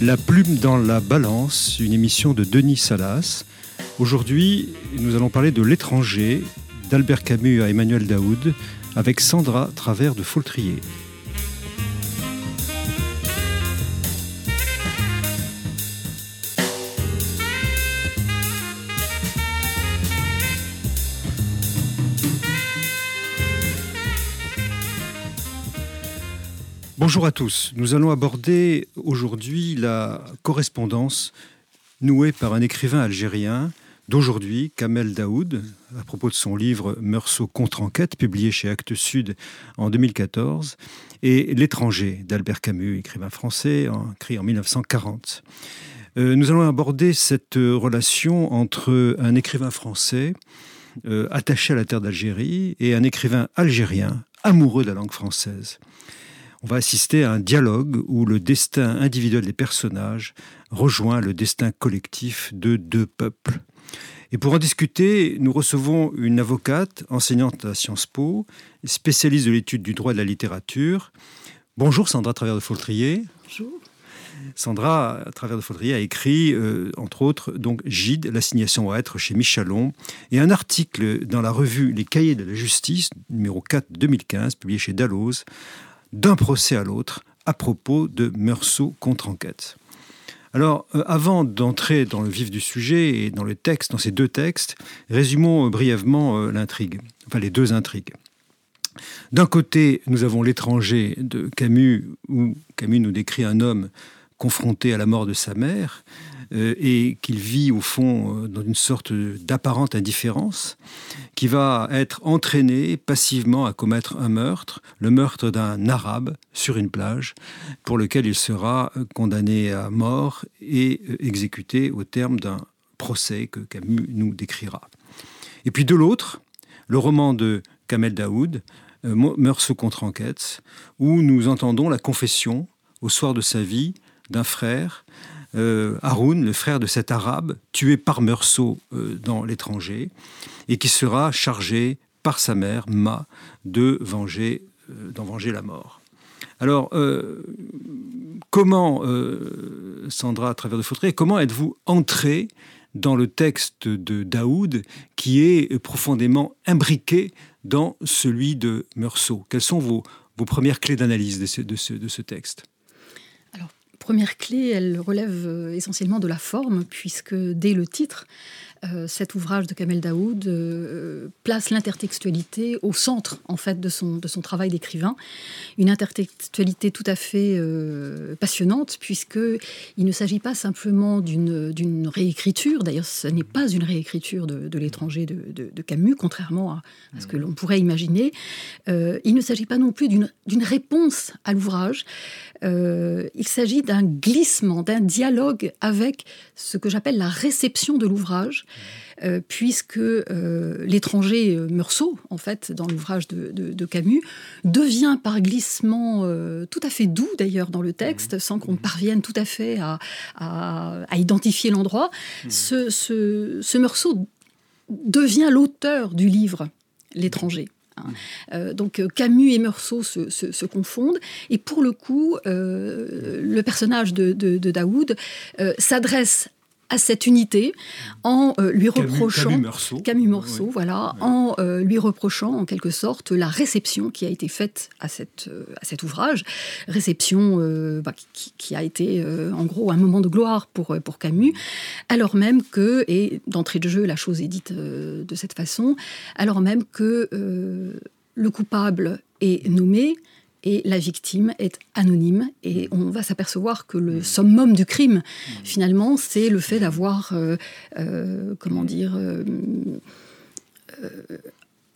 La plume dans la balance, une émission de Denis Salas. Aujourd'hui, nous allons parler de l'étranger, d'Albert Camus à Emmanuel Daoud, avec Sandra Travers de Faultrier. Bonjour à tous. Nous allons aborder aujourd'hui la correspondance nouée par un écrivain algérien d'aujourd'hui, Kamel Daoud, à propos de son livre Meursault contre-enquête, publié chez Actes Sud en 2014, et L'étranger d'Albert Camus, écrivain français, écrit en 1940. Euh, nous allons aborder cette relation entre un écrivain français euh, attaché à la terre d'Algérie et un écrivain algérien amoureux de la langue française on va assister à un dialogue où le destin individuel des personnages rejoint le destin collectif de deux peuples. Et pour en discuter, nous recevons une avocate, enseignante à Sciences Po, spécialiste de l'étude du droit de la littérature. Bonjour Sandra Travers de Faultrier. Bonjour. Sandra, à travers de Faultrier, a écrit, euh, entre autres, donc Gide, l'assignation à être chez Michalon, et un article dans la revue Les Cahiers de la Justice, numéro 4 2015, publié chez Dalloz, d'un procès à l'autre à propos de Meursault contre enquête. Alors, euh, avant d'entrer dans le vif du sujet et dans le texte, dans ces deux textes, résumons euh, brièvement euh, l'intrigue, enfin les deux intrigues. D'un côté, nous avons l'étranger de Camus, où Camus nous décrit un homme confronté à la mort de sa mère, euh, et qu'il vit au fond euh, dans une sorte d'apparente indifférence, qui va être entraîné passivement à commettre un meurtre, le meurtre d'un arabe sur une plage, pour lequel il sera euh, condamné à mort et exécuté au terme d'un procès que Camus nous décrira. Et puis de l'autre, le roman de Kamel Daoud, Meursault contre enquête, où nous entendons la confession, au soir de sa vie, d'un frère Haroun, le frère de cet arabe, tué par Meursault euh, dans l'étranger, et qui sera chargé par sa mère, Ma, de venger, euh, d'en venger la mort. Alors, comment, Sandra, à travers de Fautré, comment êtes-vous entré dans le texte de Daoud qui est profondément imbriqué dans celui de Meursault? Quelles sont vos, vos premières clés d'analyse de de ce texte? Première clé, elle relève euh, essentiellement de la forme, puisque dès le titre, euh, cet ouvrage de Kamel Daoud euh, place l'intertextualité au centre en fait de son, de son travail d'écrivain. Une intertextualité tout à fait euh, passionnante puisque il ne s'agit pas simplement d'une réécriture, d'ailleurs ce n'est pas une réécriture de, l'étranger de, Camus, contrairement à, ce que l'on pourrait imaginer. il ne s'agit pas non plus d'une réponse à l'ouvrage, il s'agit d'un glissement, d'un dialogue avec ce que j'appelle la réception de l'ouvrage euh, puisque euh, l'étranger euh, Meursault, en fait, dans l'ouvrage de, Camus, devient par glissement tout à fait doux d'ailleurs dans le texte, mmh. sans qu'on parvienne tout à fait à, identifier l'endroit. Mmh. Ce, Meursault devient l'auteur du livre, l'étranger. Hein. Donc Camus et Meursault se, confondent. Et pour le coup, le personnage de, de Daoud s'adresse à cette unité en euh, lui reprochant Camus, Morceau, voilà, en euh, lui reprochant en quelque sorte la réception qui a été faite à, cette, euh, à cet ouvrage, réception bah, qui, a été en gros un moment de gloire pour, pour Camus, alors même que, et d'entrée de jeu la chose est dite de cette façon, alors même que le coupable est nommé, et la victime est anonyme et on va s'apercevoir que le summum du crime finalement c'est le fait d'avoir euh, euh, comment dire euh,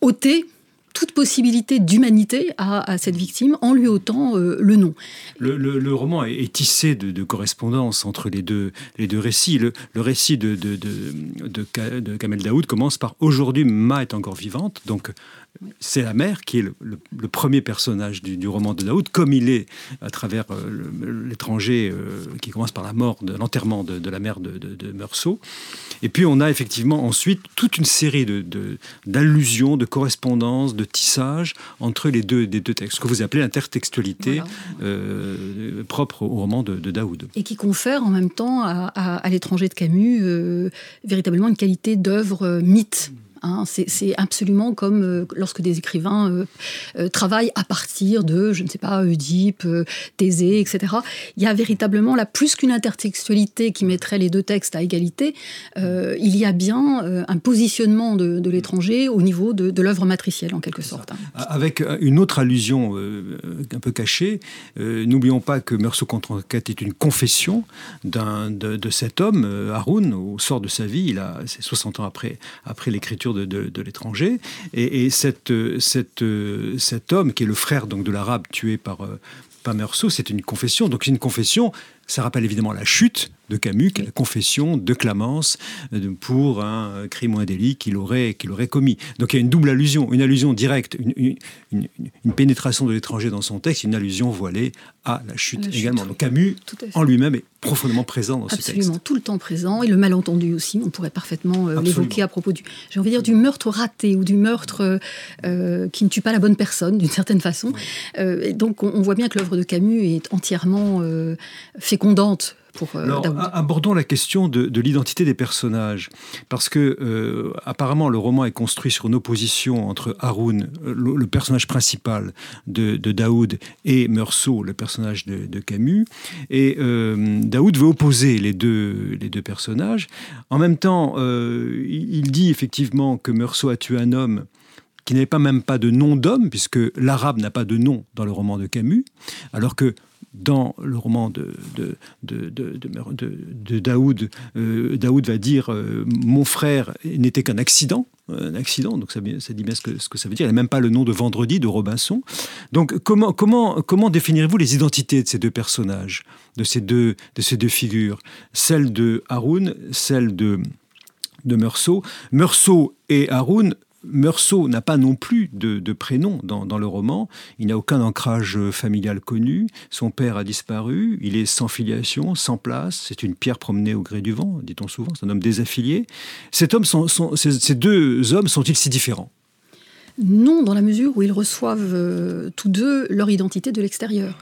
ôté toute possibilité d'humanité à, cette victime en lui ôtant le nom. Le, roman est, tissé de, correspondances entre les deux, les deux récits. Le, récit de, de, de, Kamel Daoud commence par Aujourd'hui, Ma est encore vivante. Donc, c'est la mère qui est le, premier personnage du, roman de Daoud, comme il est à travers euh, l'étranger euh, qui commence par la mort, de l'enterrement de, la mère de, de, Meursault. Et puis on a effectivement ensuite toute une série d'allusions, de, correspondances, de tissage entre les deux, des deux textes, ce que vous appelez l'intertextualité propre au roman de, Daoud. Et qui confère en même temps à, l'étranger de Camus véritablement une qualité d'œuvre mythe. Hein. c'est absolument comme euh, lorsque des écrivains euh, euh, travaillent à partir de, je ne sais pas, Oedipe, Thésée, etc. Il y a véritablement là plus qu'une intertextualité qui mettrait les deux textes à égalité. il y a bien un positionnement de, l'étranger au niveau de, l'œuvre matricielle en quelque sorte. Hein. Avec une autre allusion un peu cachée, n'oublions pas que Meursault contre enquête est une confession de, de, cet homme, Haroun, au sort de sa vie. Il a, c'est 60 ans après, après l'écriture de, l'étranger. Et, cette, cette, cet homme, qui est le frère donc, de l'arabe tué par, euh, par Meursault, c'est une confession. Donc une confession, ça rappelle évidemment la chute de Camus, la confession de Clamence euh, pour un crime ou un délit qu'il aurait, qu'il aurait commis. Donc il y a une double allusion, une allusion directe, une, une, pénétration de l'étranger dans son texte, une allusion voilée à la chute également. Donc Camus, en lui-même, est profondément présent dans ce texte. Absolument, tout le temps présent, et le malentendu aussi, on pourrait parfaitement euh, l'évoquer à propos du, j'ai envie de dire, du meurtre raté ou du meurtre euh, qui ne tue pas la bonne personne, d'une certaine façon. donc on, voit bien que l'œuvre de Camus est entièrement fécondante euh, Alors, abordons la question de, l'identité des personnages, parce que euh, apparemment le roman est construit sur une opposition entre Haroun, euh, le, personnage principal de, Daoud, et Meursault, le personnage de, Camus. Et Daoud veut opposer les deux, les deux personnages. En même temps, il dit effectivement que Meursault a tué un homme qui n'avait pas même pas de nom d'homme, puisque l'arabe n'a pas de nom dans le roman de Camus, alors que dans le roman de, de, de, de Daoud, euh, Daoud va dire euh, Mon frère n'était qu'un accident. Un accident, donc ça, ça dit bien ce que, ce que, ça veut dire. Il n'a même pas le nom de Vendredi de Robinson. Donc, comment, comment, comment définirez-vous les identités de ces deux personnages, de ces deux, de ces deux figures? Celle de Haroun, celle de, de Meursault. Meursault et Haroun Meursault n'a pas non plus de, prénom dans, le roman. Il n'a aucun ancrage familial connu. Son père a disparu. Il est sans filiation, sans place. C'est une pierre promenée au gré du vent, dit-on souvent. C'est un homme désaffilié. Ces, deux hommes sont-ils si différents? Non, dans la mesure où ils reçoivent euh, tous deux leur identité de l'extérieur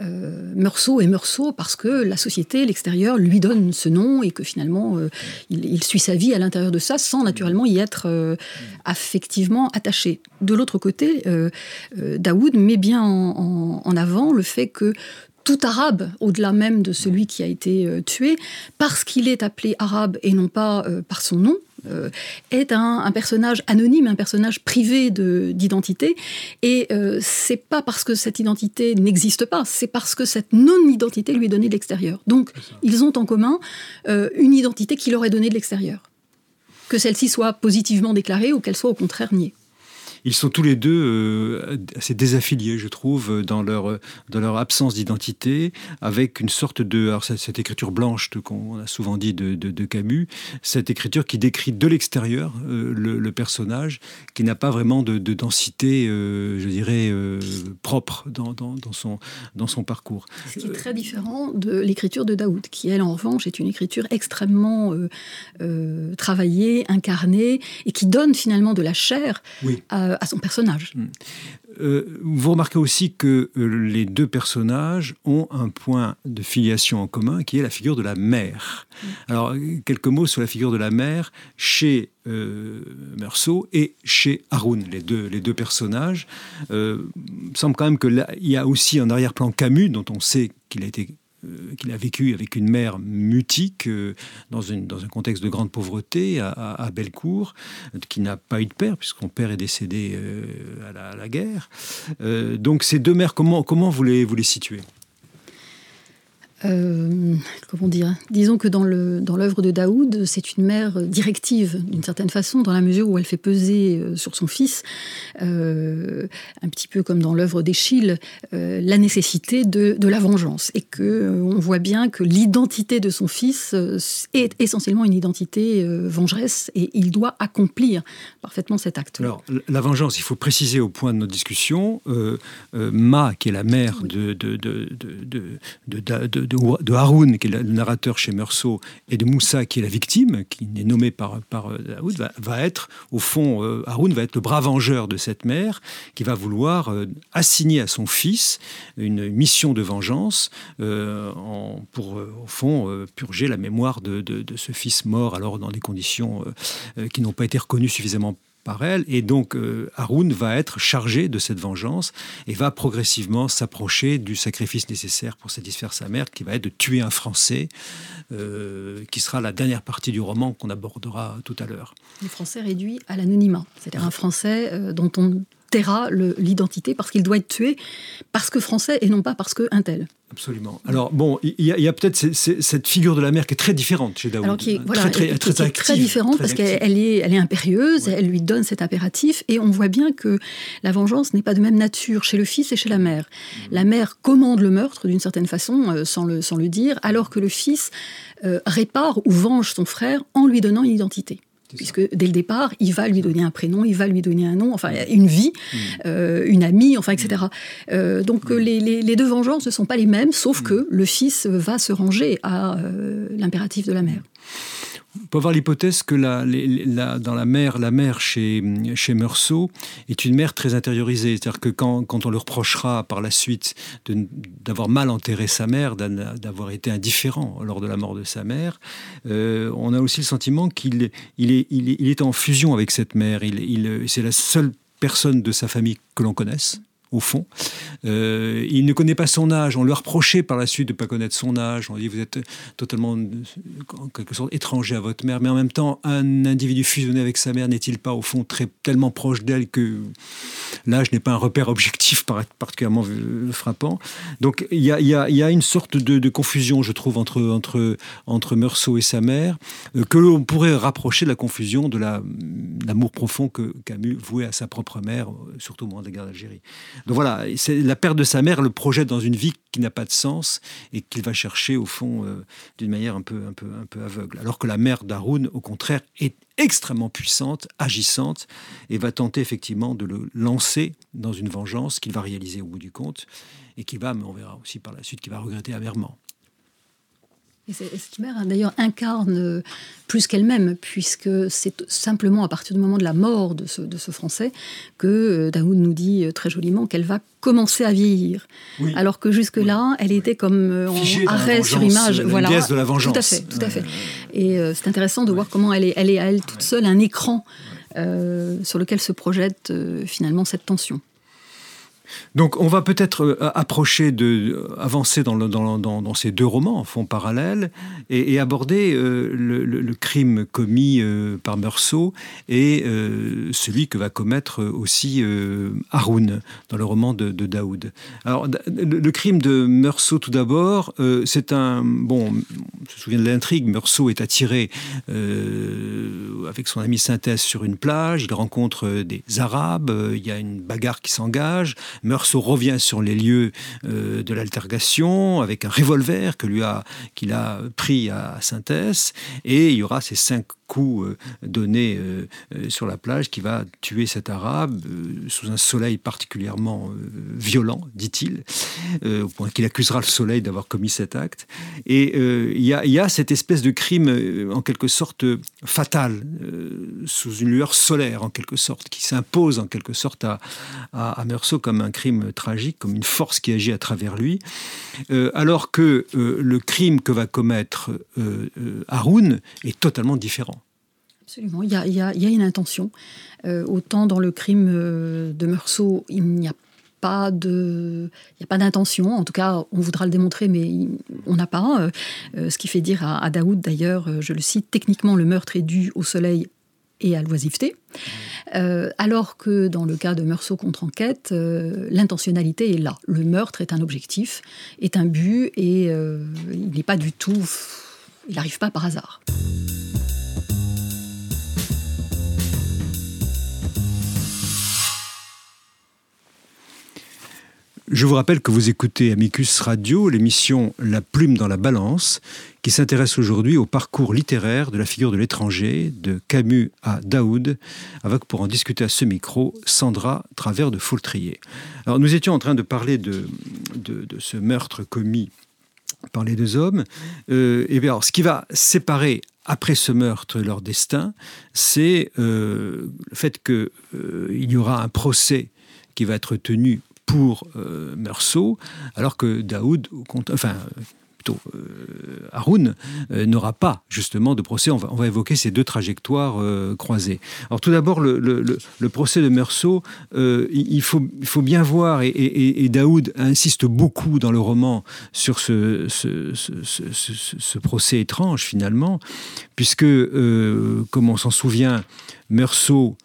euh, Meursault est Meursault parce que la société, l'extérieur, lui donne ce nom et que finalement, euh, il, suit sa vie à l'intérieur de ça sans naturellement y être euh, affectivement attaché. De l'autre côté, euh, Daoud met bien en, avant le fait que tout arabe, au-delà même de celui qui a été tué, parce qu'il est appelé arabe et non pas par son nom, euh, est un, personnage anonyme, un personnage privé d'identité. Et euh, c'est pas parce que cette identité n'existe pas, c'est parce que cette non-identité lui est donnée de l'extérieur. Donc, ils ont en commun euh, une identité qui leur est donnée de l'extérieur. Que celle-ci soit positivement déclarée ou qu'elle soit au contraire niée. Ils sont tous les deux euh, assez désaffiliés, je trouve, dans leur, dans leur absence d'identité, avec une sorte de... Alors, cette, écriture blanche qu'on a souvent dit de, de, Camus, cette écriture qui décrit de l'extérieur euh, le, personnage, qui n'a pas vraiment de, densité, euh, je dirais, propre dans, dans, dans, son, dans son parcours. Ce qui est très différent de l'écriture de Daoud, qui, elle, en revanche, est une écriture extrêmement travaillée, incarnée, et qui donne finalement de la chair à à son personnage. Hmm. Euh, vous remarquez aussi que euh, les deux personnages ont un point de filiation en commun qui est la figure de la mère. Hmm. Alors, quelques mots sur la figure de la mère chez euh, Meursault et chez Haroun, les deux, les deux personnages. il semble quand même qu'il y a aussi un arrière-plan Camus dont on sait qu'il a été euh, qu'il a vécu avec une mère mutique euh, dans, un contexte de grande pauvreté à, à, Bellecour, qui n'a pas eu de père puisque son père est décédé euh, à, la, guerre. donc ces deux mères, comment, comment vous les situez? Euh, comment dire Disons que dans l'œuvre dans de Daoud, c'est une mère directive, d'une certaine façon, dans la mesure où elle fait peser euh, sur son fils, euh, un petit peu comme dans l'œuvre d'Échille, la nécessité de, de, la vengeance. Et que on voit bien que l'identité de son fils est essentiellement une identité vengeresse, et il doit accomplir parfaitement cet acte. Alors, la vengeance, il faut préciser au point de notre discussion, Ma, qui est la mère de, de, de de, Haroun, qui est le narrateur chez Meursault, et de Moussa, qui est la victime, qui est nommée par, par Daoud, va, être, au fond, Haroun va être le bras vengeur de cette mère, qui va vouloir assigner à son fils une mission de vengeance pour, au fond, purger la mémoire de, de, ce fils mort, alors dans des conditions qui n'ont pas été reconnues suffisamment par elle. Et donc, euh, Haroun va être chargé de cette vengeance et va progressivement s'approcher du sacrifice nécessaire pour satisfaire sa mère, qui va être de tuer un Français, euh, qui sera la dernière partie du roman qu'on abordera tout à l'heure. Les Français réduits à l'anonymat, c'est-à-dire un Français euh, dont on taira l'identité parce qu'il doit être tué parce que français et non pas parce que un tel. Absolument. Alors bon, il y a, peut-être cette figure de la mère qui est très différente chez Daoud. Alors qui est, très, très, très, très, différente parce qu'elle est, elle est impérieuse, elle lui donne cet impératif et on voit bien que la vengeance n'est pas de même nature chez le fils et chez la mère. Mmh. La mère commande le meurtre d'une certaine façon, euh, sans, le, sans le dire, alors que le fils euh, répare ou venge son frère en lui donnant une identité puisque dès le départ, il va lui donner un prénom, il va lui donner un nom, enfin une vie, mm. euh, une amie, enfin etc. Mm. Euh, donc mm. les, deux vengeances ne sont pas les mêmes, sauf que le fils va se ranger à euh, l'impératif de la mère. On peut avoir l'hypothèse que la, dans la mère, la mère chez, chez Meursault est une mère très intériorisée. C'est-à-dire que quand, quand, on le reprochera par la suite d'avoir mal enterré sa mère, d'avoir été indifférent lors de la mort de sa mère, euh, on a aussi le sentiment qu'il il est, est, en fusion avec cette mère. C'est la seule personne de sa famille que l'on connaisse au fond. Euh, il ne connaît pas son âge. On lui a reproché par la suite de ne pas connaître son âge. On dit vous êtes totalement, en quelque sorte, étranger à votre mère. Mais en même temps, un individu fusionné avec sa mère n'est-il pas, au fond, très, tellement proche d'elle que l'âge n'est pas un repère objectif particulièrement frappant? Donc il y a, une sorte de, confusion, je trouve, entre Meursault et sa mère, euh, que l'on pourrait rapprocher de la confusion de l'amour profond que Camus vouait à sa propre mère, surtout au moment de la guerre d'Algérie. Donc voilà, la perte de sa mère le projette dans une vie qui n'a pas de sens et qu'il va chercher au fond euh, d'une manière un peu, aveugle. Alors que la mère d'Haroun, au contraire, est extrêmement puissante, agissante, et va tenter effectivement de le lancer dans une vengeance qu'il va réaliser au bout du compte, et qui va, mais on verra aussi par la suite, qui va regretter amèrement. Et cette mère, d'ailleurs, incarne euh, plus qu'elle-même, puisque c'est simplement à partir du moment de la mort de ce, de ce Français que euh, Daoud nous dit euh, très joliment qu'elle va commencer à vieillir. Alors que jusque-là, elle était comme en arrêt sur image. voilà. de la vengeance. Tout à fait, tout à fait. Et c'est intéressant de voir comment elle est, elle est à elle toute seule un écran sur lequel se projette finalement cette tension. Donc on va peut-être euh, approcher de avancer dans, dans, ces deux romans en fond parallèle et, aborder euh, le, crime commis euh, par Meursault et celui que va commettre aussi Haroun dans le roman de, Daoud. Alors le, crime de Meursault tout d'abord, c'est un bon, on se souvient de l'intrigue. Meursault est attiré avec son ami Synthèse sur une plage, il rencontre des Arabes, il y a une bagarre qui s'engage. Meursault revient sur les lieux euh, de l'altergation avec un revolver qu'il a pris à Synthèse et il y aura ces cinq coup euh, donné euh, euh, sur la plage qui va tuer cet arabe sous un soleil particulièrement violent, dit-il, au point qu'il accusera le soleil d'avoir commis cet acte. Et il y, a cette espèce de crime en quelque sorte fatal, sous une lueur solaire en quelque sorte, qui s'impose en quelque sorte à, à, Meursault comme un crime tragique, comme une force qui agit à travers lui, alors que le crime que va commettre Haroun est totalement différent. Absolument, il y a, une intention. Euh, autant dans le crime euh, de Meursault, il n'y a pas d'intention. En tout cas, on voudra le démontrer, mais on n'a pas. Euh, ce qui fait dire à, Daoud, d'ailleurs, je le cite, techniquement, le meurtre est dû au soleil et à l'oisiveté. alors que dans le cas de Meursault contre enquête, l'intentionnalité est là. Le meurtre est un objectif, est un but, et il n'est pas du tout. Il n'arrive pas par hasard. Je vous rappelle que vous écoutez Amicus Radio, l'émission La plume dans la balance, qui s'intéresse aujourd'hui au parcours littéraire de la figure de l'étranger, de Camus à Daoud, avec pour en discuter à ce micro Sandra Travers de Foultrier. Alors nous étions en train de parler de, de, ce meurtre commis par les deux hommes. et bien, alors, ce qui va séparer après ce meurtre leur destin, c'est le fait qu'il y aura un procès qui va être tenu pour Meursault, alors que Daoud, enfin, euh, Haroun, euh, n'aura pas justement de procès. On va, évoquer ces deux trajectoires euh, croisées. Alors tout d'abord, le, procès de Meursault, il, faut, bien voir, et, Daoud insiste beaucoup dans le roman sur ce procès étrange finalement, puisque, comme on s'en souvient, Meursault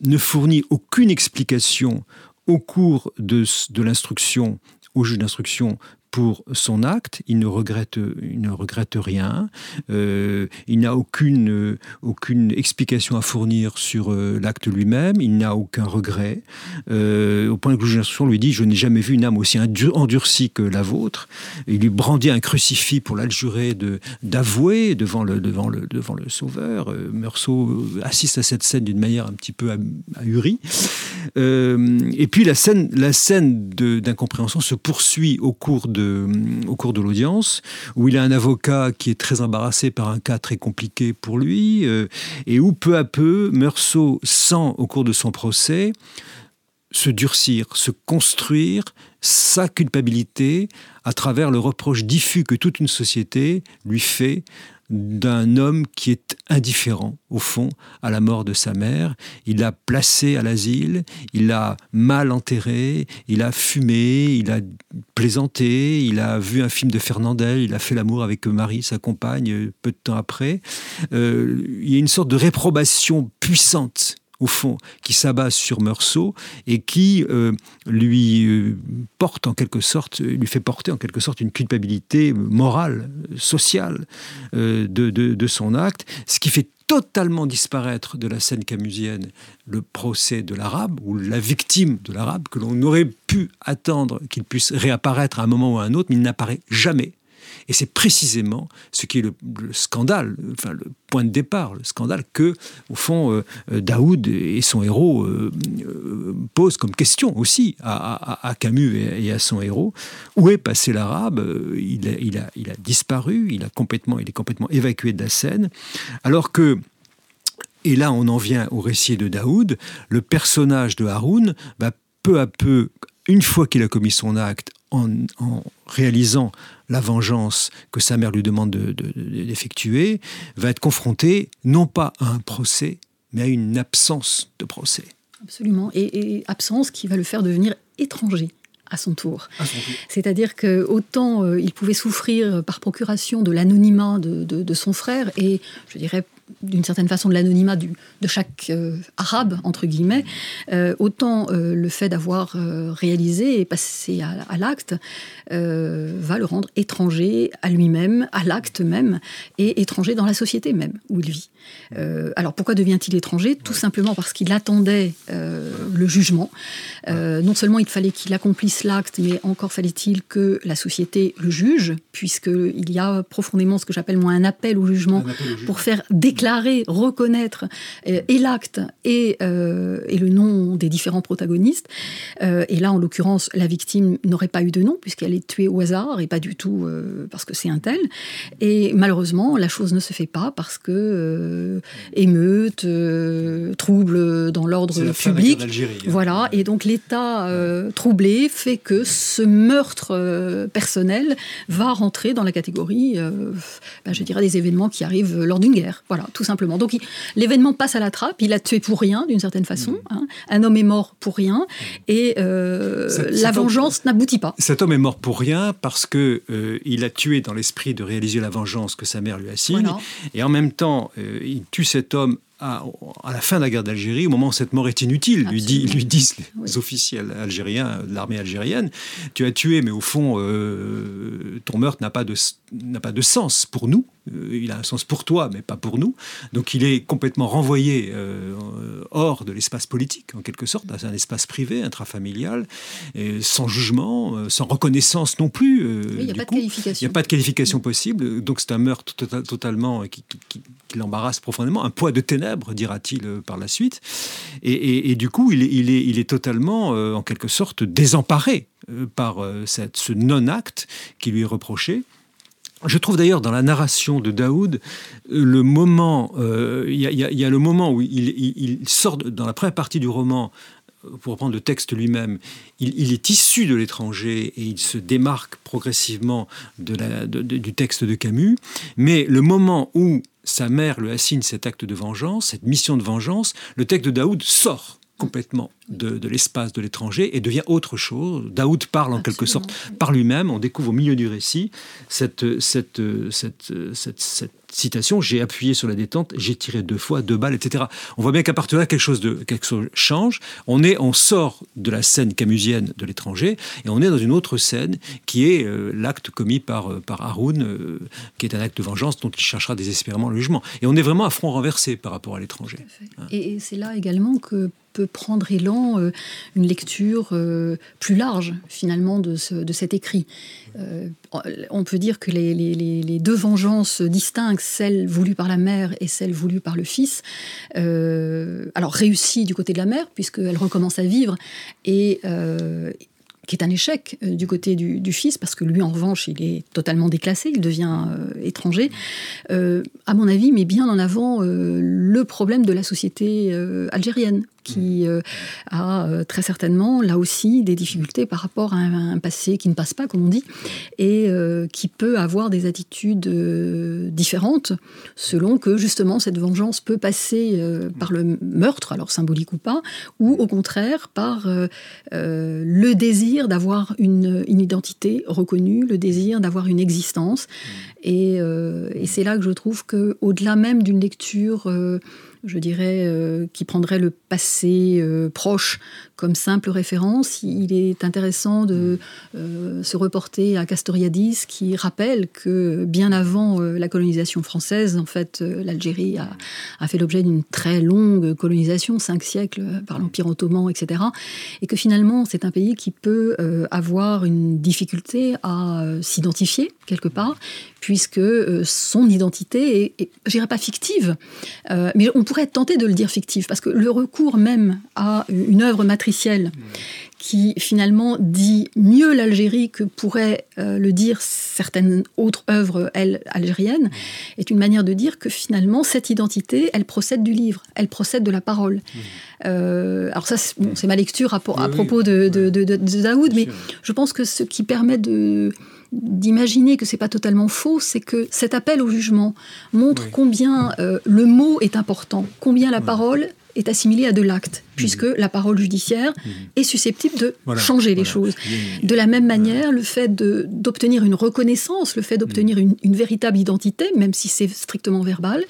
ne fournit aucune explication au cours de, de l'instruction au juge d'instruction pour son acte, il ne regrette, il ne regrette rien, euh, il n'a aucune, euh, aucune explication à fournir sur euh, l'acte lui-même, il n'a aucun regret, au point que juge lui dit « je n'ai jamais vu une âme aussi endurcie que la vôtre ». Il lui brandit un crucifix pour l'adjurer d'avouer devant le, devant, le, devant le sauveur. Meursault assiste à cette scène d'une manière un petit peu ahurie. et puis la scène, la scène d'incompréhension se poursuit au cours au cours de l'audience, où il a un avocat qui est très embarrassé par un cas très compliqué pour lui, euh, et où peu à peu, Meursault sent au cours de son procès se durcir, se construire sa culpabilité à travers le reproche diffus que toute une société lui fait d'un homme qui est indifférent, au fond, à la mort de sa mère. Il l'a placé à l'asile, il l'a mal enterré, il a fumé, il a plaisanté, il a vu un film de Fernandel, il a fait l'amour avec Marie, sa compagne, peu de temps après. Euh, il y a une sorte de réprobation puissante au fond, qui s'abat sur Meursault et qui euh, lui euh, porte en quelque sorte, lui fait porter en quelque sorte une culpabilité morale, sociale euh, de, de, son acte, ce qui fait totalement disparaître de la scène camusienne le procès de l'arabe, ou la victime de l'arabe, que l'on aurait pu attendre qu'il puisse réapparaître à un moment ou à un autre, mais il n'apparaît jamais. Et c'est précisément ce qui est le, scandale, enfin le point de départ, le scandale que, au fond, euh, euh, Daoud et son héros euh, posent comme question aussi à, Camus et, à son héros. Où est passé l'arabe? Il a, disparu, il, a complètement, il est complètement évacué de la scène, alors que et là, on en vient au récit de Daoud. Le personnage de Haroun va peu à peu, une fois qu'il a commis son acte, en, réalisant la vengeance que sa mère lui demande d'effectuer, de, va être confronté non pas à un procès, mais à une absence de procès. Absolument, et, absence qui va le faire devenir étranger à son tour. C'est-à-dire que autant euh, il pouvait souffrir par procuration de l'anonymat de, de, son frère et, je dirais, d'une certaine façon de l'anonymat de chaque euh, arabe, entre guillemets, euh, autant euh, le fait d'avoir réalisé et passé à, l'acte va le rendre étranger à lui-même, à l'acte même, et étranger dans la société même où il vit. alors pourquoi devient-il étranger? Tout simplement parce qu'il attendait le jugement. non seulement il fallait qu'il accomplisse l'acte, mais encore fallait-il que la société le juge, puisqu'il y a profondément ce que j'appelle moi un appel au jugement, pour faire déclarer déclarer, reconnaître euh, et l'acte euh, et, le nom des différents protagonistes. Euh, et là, en l'occurrence, la victime n'aurait pas eu de nom puisqu'elle est tuée au hasard et pas du tout parce que c'est un tel. Et malheureusement, la chose ne se fait pas parce que émeute, trouble dans l'ordre public. Hein. Voilà. Et donc l'État troublé fait que ce meurtre personnel va rentrer dans la catégorie, ben, je dirais, des événements qui arrivent lors d'une guerre. Voilà tout simplement. Donc l'événement passe à la trappe, il a tué pour rien, d'une certaine façon. Mm. Hein. Un homme est mort pour rien, et euh, la vengeance n'aboutit pas. Cet homme est mort pour rien parce que euh, il a tué dans l'esprit de réaliser la vengeance que sa mère lui assigne, et en même temps, euh, il tue cet homme à, la fin de la guerre d'Algérie, au moment où cette mort est inutile, lui, dit, lui disent les officiels algériens de l'armée algérienne, tu as tué, mais au fond, ton meurtre n'a pas, de, pas de sens pour nous, il a un sens pour toi, mais pas pour nous. Donc il est complètement renvoyé hors de l'espace politique, en quelque sorte, dans un espace privé, intrafamilial, sans jugement, sans reconnaissance non plus. il n'y a pas de qualification. Il n'y a pas de qualification possible. Donc c'est un meurtre tota-, totalement qui, qui l'embarrasse profondément, un poids de ténèbres, dira-t-il par la suite. Et, du coup, il est, il est, il est totalement, en quelque sorte, désemparé euh, par euh, cette, ce non-acte qui lui est reproché. Je trouve d'ailleurs dans la narration de Daoud euh, le moment, il y, a le moment où il, sort dans la première partie du roman, pour reprendre le texte lui-même, il, est issu de l'étranger et il se démarque progressivement du texte de Camus. Mais le moment où sa mère lui assigne cet acte de vengeance, cette mission de vengeance, le texte de Daoud sort complètement de, l'espace de l'étranger et devient autre chose. Daoud parle en quelque sorte par lui-même. On découvre au milieu du récit cette, cette, cette, cette citation j'ai appuyé sur la détente, j'ai tiré deux fois, deux balles, etc. On voit bien qu'à partir de là, quelque chose, de, quelque chose change. On, est, on sort de la scène camusienne de l'étranger et on est dans une autre scène qui est euh, l'acte commis par, euh, par Haroun, euh, qui est un acte de vengeance dont il cherchera désespérément le jugement. Et on est vraiment à front renversé par rapport à l'étranger. Et c'est là également que prendre élan euh, une lecture euh, plus large finalement de, de cet écrit. Euh, on peut dire que les, les, deux vengeances distinctes, celle voulue par la mère et celle voulue par le fils, alors réussie du côté de la mère puisqu'elle recommence à vivre et qui est un échec du côté du, fils, parce que lui, en revanche, il est totalement déclassé, il devient étranger, à mon avis, met bien en avant le problème de la société algérienne, qui euh, a euh, très certainement, là aussi, des difficultés par rapport à un, passé qui ne passe pas, comme on dit, et euh, qui peut avoir des attitudes différentes selon que, justement, cette vengeance peut passer par le meurtre, alors symbolique ou pas, ou au contraire par le désir d'avoir une, identité reconnue, le désir d'avoir une existence. Et, et c'est là que je trouve qu'au-delà même d'une lecture je dirais, euh, qui prendrait le passé euh, proche comme simple référence. Il est intéressant de euh, se reporter à Castoriadis, qui rappelle que bien avant la colonisation française, en fait, l'Algérie a, fait l'objet d'une très longue colonisation, cinq siècles par l'Empire ottoman, etc. Et que finalement, c'est un pays qui peut avoir une difficulté à s'identifier quelque part, puisque son identité est, est je dirais pas fictive, mais on pourrait être tenté de le dire fictif, parce que le recours même à une œuvre matricielle qui finalement dit mieux l'Algérie que pourraient euh, le dire certaines autres œuvres, elles, algériennes, est une manière de dire que finalement, cette identité, elle procède du livre, elle procède de la parole. Euh, alors ça, c'est ma lecture à, propos de, Daoud, mais je pense que ce qui permet de d'imaginer que c'est pas totalement faux, c'est que cet appel au jugement montre combien euh, le mot est important, combien la parole est assimilée à de l'acte puisque mhm. la parole judiciaire mhm. est susceptible de changer les choses. De la même manière, le fait d'obtenir une reconnaissance, le fait d'obtenir mhm. une, véritable identité, même si c'est strictement verbal,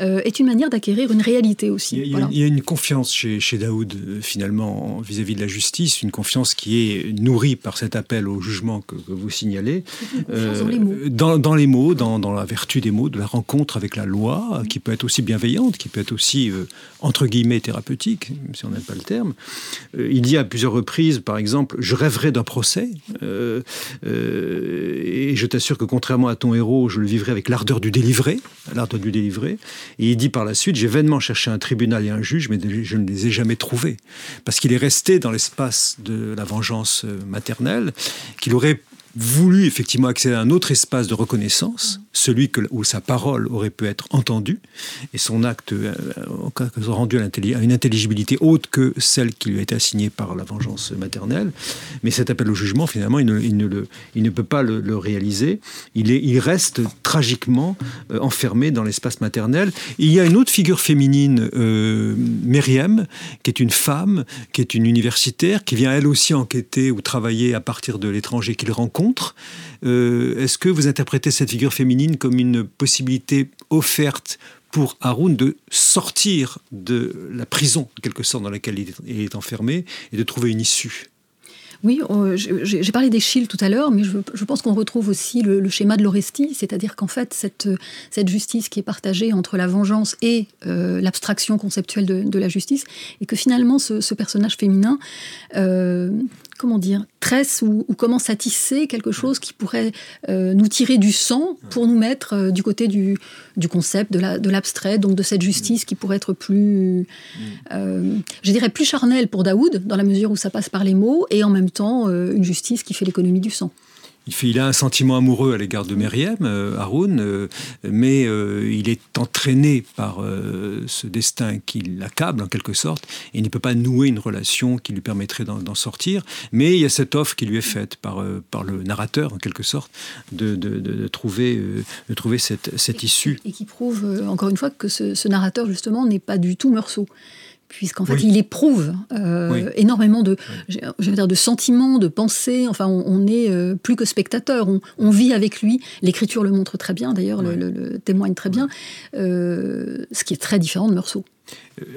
euh, est une manière d'acquérir une réalité aussi. Il y, a, une confiance chez, chez Daoud, euh, finalement, vis-à-vis de la justice, une confiance qui est nourrie par cet appel au jugement que, vous signalez. Euh, dans les mots. Dans, les mots, dans, la vertu des mots, de la rencontre avec la loi, qui peut être aussi bienveillante, qui peut être aussi, entre guillemets, thérapeutique, si on n'aime pas le terme. Euh, il dit à plusieurs reprises, par exemple, je rêverais d'un procès, euh, euh, et je t'assure que contrairement à ton héros, je le vivrai avec l'ardeur du délivré, l'ardeur du délivré. Et il dit par la suite, j'ai vainement cherché un tribunal et un juge, mais je ne les ai jamais trouvés, parce qu'il est resté dans l'espace de la vengeance maternelle, qu'il aurait voulu effectivement accéder à un autre espace de reconnaissance, celui que, où sa parole aurait pu être entendue, et son acte euh, rendu à, une intelligibilité haute que celle qui lui a été assignée par la vengeance maternelle. Mais cet appel au jugement, finalement, il ne, il ne, le, il ne peut pas le, réaliser. Il, est, il reste tragiquement euh, enfermé dans l'espace maternel. il y a une autre figure féminine, euh, Myriam, qui est une femme, qui est une universitaire, qui vient elle aussi enquêter ou travailler à partir de l'étranger qu'il rencontre euh, est-ce que vous interprétez cette figure féminine comme une possibilité offerte pour Haroun de sortir de la prison, en quelque sorte, dans laquelle il est enfermé et de trouver une issue? Oui, j'ai parlé d'Échille tout à l'heure, mais je, pense qu'on retrouve aussi le, schéma de l'Orestie, c'est-à-dire qu'en fait, cette, cette justice qui est partagée entre la vengeance et euh, l'abstraction conceptuelle de, la justice, et que finalement, ce, personnage féminin, euh, comment dire, tresse ou, commence à tisser quelque chose qui pourrait euh, nous tirer du sang pour nous mettre du côté du, concept, de l'abstrait, donc de cette justice qui pourrait être plus, je dirais, plus charnelle pour Daoud, dans la mesure où ça passe par les mots, et en même temps euh, une justice qui fait l'économie du sang. Il, a un sentiment amoureux à l'égard de Myriam, euh, Haroun, euh, mais il est entraîné par ce destin qui l'accable en quelque sorte, et il ne peut pas nouer une relation qui lui permettrait d'en sortir. Mais il y a cette offre qui lui est faite par, par le narrateur en quelque sorte de, de, trouver, de trouver cette, cette issue. Et qui prouve encore une fois que ce, ce narrateur justement n'est pas du tout Meursault puisqu'en fait, il éprouve euh, énormément de, dire, de sentiments, de pensées. Enfin, on, est euh, plus que spectateur, on, vit avec lui. L'écriture le montre très bien, d'ailleurs, le, témoigne très bien, euh, ce qui est très différent de Meursault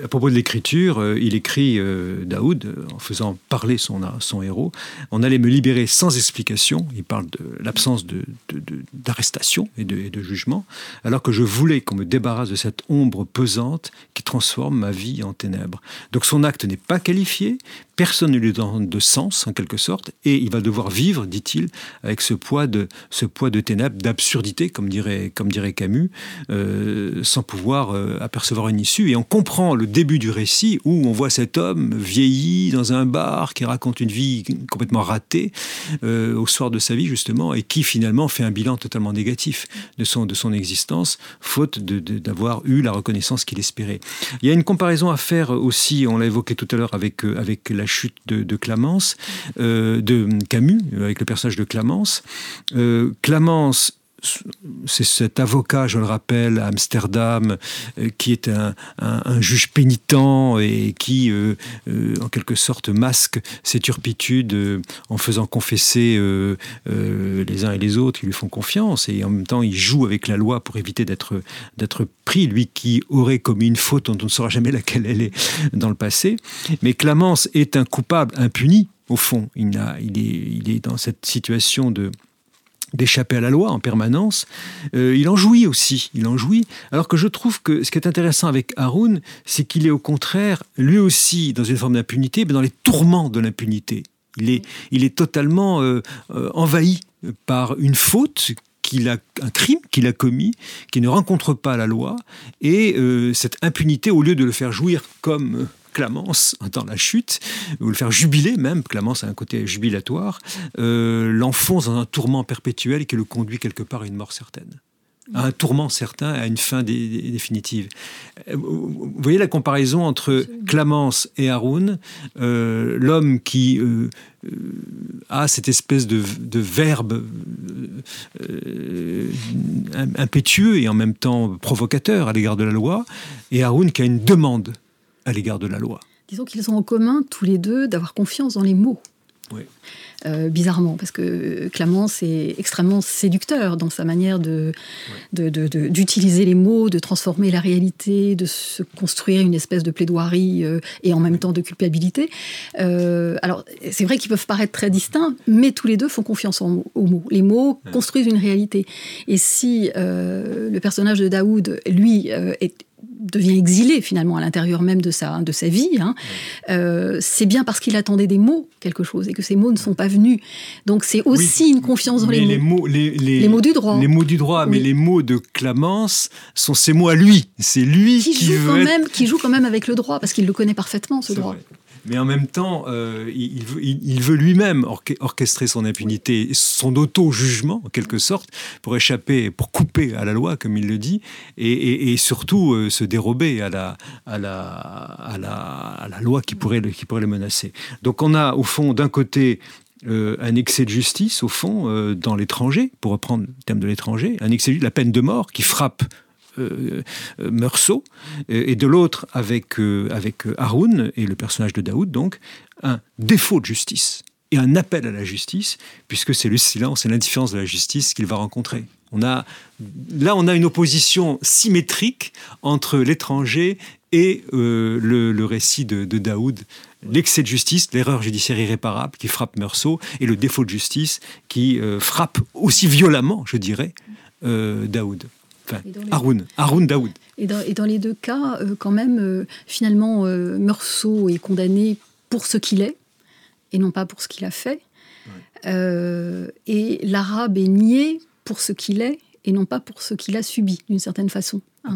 à propos de l'écriture, euh, il écrit euh, Daoud, euh, en faisant parler son, héros, On allait me libérer sans explication. Il parle de l'absence d'arrestation et, de, jugement, alors que je voulais qu'on me débarrasse de cette ombre pesante qui transforme ma vie en ténèbres. Donc son acte n'est pas qualifié, personne ne lui donne de sens, en quelque sorte, et il va devoir vivre, dit-il, avec ce poids de, ce poids de ténèbres, d'absurdité, comme dirait, comme dirait Camus, sans pouvoir apercevoir une issue. Et on comprend le début du récit où on voit cet homme vieilli dans un bar qui raconte une vie complètement ratée euh, au soir de sa vie justement et qui finalement fait un bilan totalement négatif de son, de son existence faute d'avoir eu la reconnaissance qu'il espérait. Il y a une comparaison à faire aussi, on l'a évoqué tout à l'heure avec, euh, avec la chute de, Clamence, euh, de Camus, avec le personnage de Clamence. Clamence c'est cet avocat, je le rappelle, à Amsterdam, euh, qui est un, juge pénitent et qui, euh, euh, en quelque sorte, masque ses turpitudes en faisant confesser les uns et les autres qui lui font confiance. Et en même temps, il joue avec la loi pour éviter d'être pris, lui qui aurait commis une faute dont on ne saura jamais laquelle elle est dans le passé. Mais Clamence est un coupable impuni, au fond. il, est, il est dans cette situation de d'échapper à la loi en permanence, euh, il en jouit aussi, il en jouit. Alors que je trouve que ce qui est intéressant avec Haroun, c'est qu'il est au contraire, lui aussi, dans une forme d'impunité, mais dans les tourments de l'impunité. Il est, il est totalement euh, euh, envahi par une faute qu'il a un crime qu'il a commis, qui ne rencontre pas la loi, et cette impunité, au lieu de le faire jouir comme Clamence dans la chute, ou le faire jubiler même, Clamence a un côté jubilatoire, euh, l'enfonce dans un tourment perpétuel qui le conduit quelque part à une mort certaine. À un tourment certain, à une fin définitive. Euh, vous voyez la comparaison entre Clamence et Haroun, euh, l'homme qui a cette espèce de, verbe impétueux et en même temps provocateur à l'égard de la loi, et Haroun qui a une demande à l'égard de la loi. Disons qu'ils ont en commun tous les deux d'avoir confiance dans les mots. Oui. Euh, bizarrement, parce que Clamence est extrêmement séducteur dans sa manière de, d'utiliser les mots, de transformer la réalité, de se construire une espèce de plaidoirie euh, et en même temps de culpabilité. Euh, alors, c'est vrai qu'ils peuvent paraître très distincts, mais tous les deux font confiance aux mots. Les mots construisent une réalité. Et si le personnage de Daoud, lui, est devient exilé finalement à l'intérieur même de sa, de sa vie, hein. euh, c'est bien parce qu'il attendait des mots, quelque chose, et que ces mots ne sont pas venus. Donc c'est aussi une confiance dans les, mots. Les mots, du droit. Les mots du droit, mais les mots de Clamence sont ses mots à lui. C'est lui qui, joue quand même, qui joue quand même avec le droit, parce qu'il le connaît parfaitement, ce droit mais en même temps, euh, il, veut, lui-même orchestrer son impunité, son auto-jugement, en quelque sorte, pour échapper, pour couper à la loi, comme il le dit, et, surtout euh, se dérober à la, loi qui pourrait, le, menacer. Donc on a, au fond, d'un côté, euh, un excès de justice, au fond, dans l'étranger, pour reprendre le thème de l'étranger, un excès de la peine de mort qui frappe Meursault, et de l'autre avec, euh, avec Haroun et le personnage de Daoud, donc, un défaut de justice et un appel à la justice, puisque c'est le silence et l'indifférence de la justice qu'il va rencontrer. On a, là, on a une opposition symétrique entre l'étranger et le, récit de, Daoud l'excès de justice, l'erreur judiciaire irréparable qui frappe Meursault et le défaut de justice qui euh, frappe aussi violemment, je dirais, euh, Daoud. Enfin, Haroun, Haroun Daoud. Et dans, les deux cas, euh, quand même, finalement, Meursault est condamné pour ce qu'il est et non pas pour ce qu'il a fait. et l'arabe est nié pour ce qu'il est et non pas pour ce qu'il a subi, d'une certaine façon. Hein.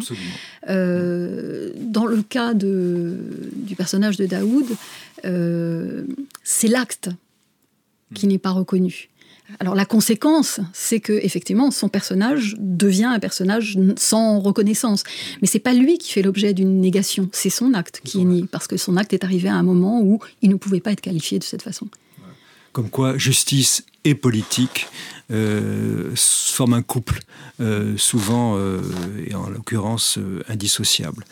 Euh, dans le cas de, du personnage de Daoud, euh, c'est l'acte qui hmm. n'est pas reconnu. Alors la conséquence, c'est que effectivement son personnage devient un personnage sans reconnaissance. Mais c'est pas lui qui fait l'objet d'une négation, c'est son acte qui est nié parce que son acte est arrivé à un moment où il ne pouvait pas être qualifié de cette façon. Comme quoi, justice et politique euh, forment un couple, euh, souvent, euh, et en l'occurrence, indissociable.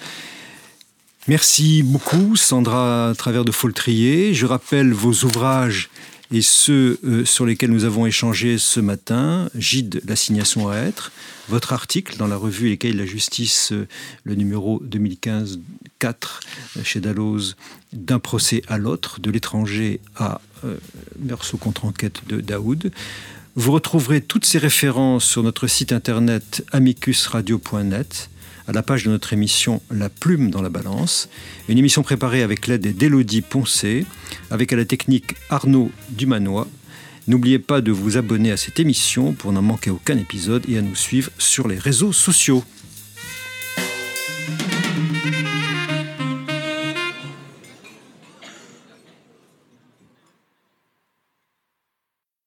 Merci beaucoup, Sandra à travers de Foltrier. Je rappelle vos ouvrages et ceux sur lesquels nous avons échangé ce matin. Gide, l'assignation à être. Votre article dans la revue Les Cahiers de la Justice, le numéro 2015-4 chez Dalloz, d'un procès à l'autre, de l'étranger à Meursault contre enquête de Daoud. Vous retrouverez toutes ces références sur notre site internet amicusradio.net à la page de notre émission La Plume dans la Balance, une émission préparée avec l'aide d'Élodie Poncé, avec à la technique Arnaud Dumanois. N'oubliez pas de vous abonner à cette émission pour n'en manquer aucun épisode et à nous suivre sur les réseaux sociaux.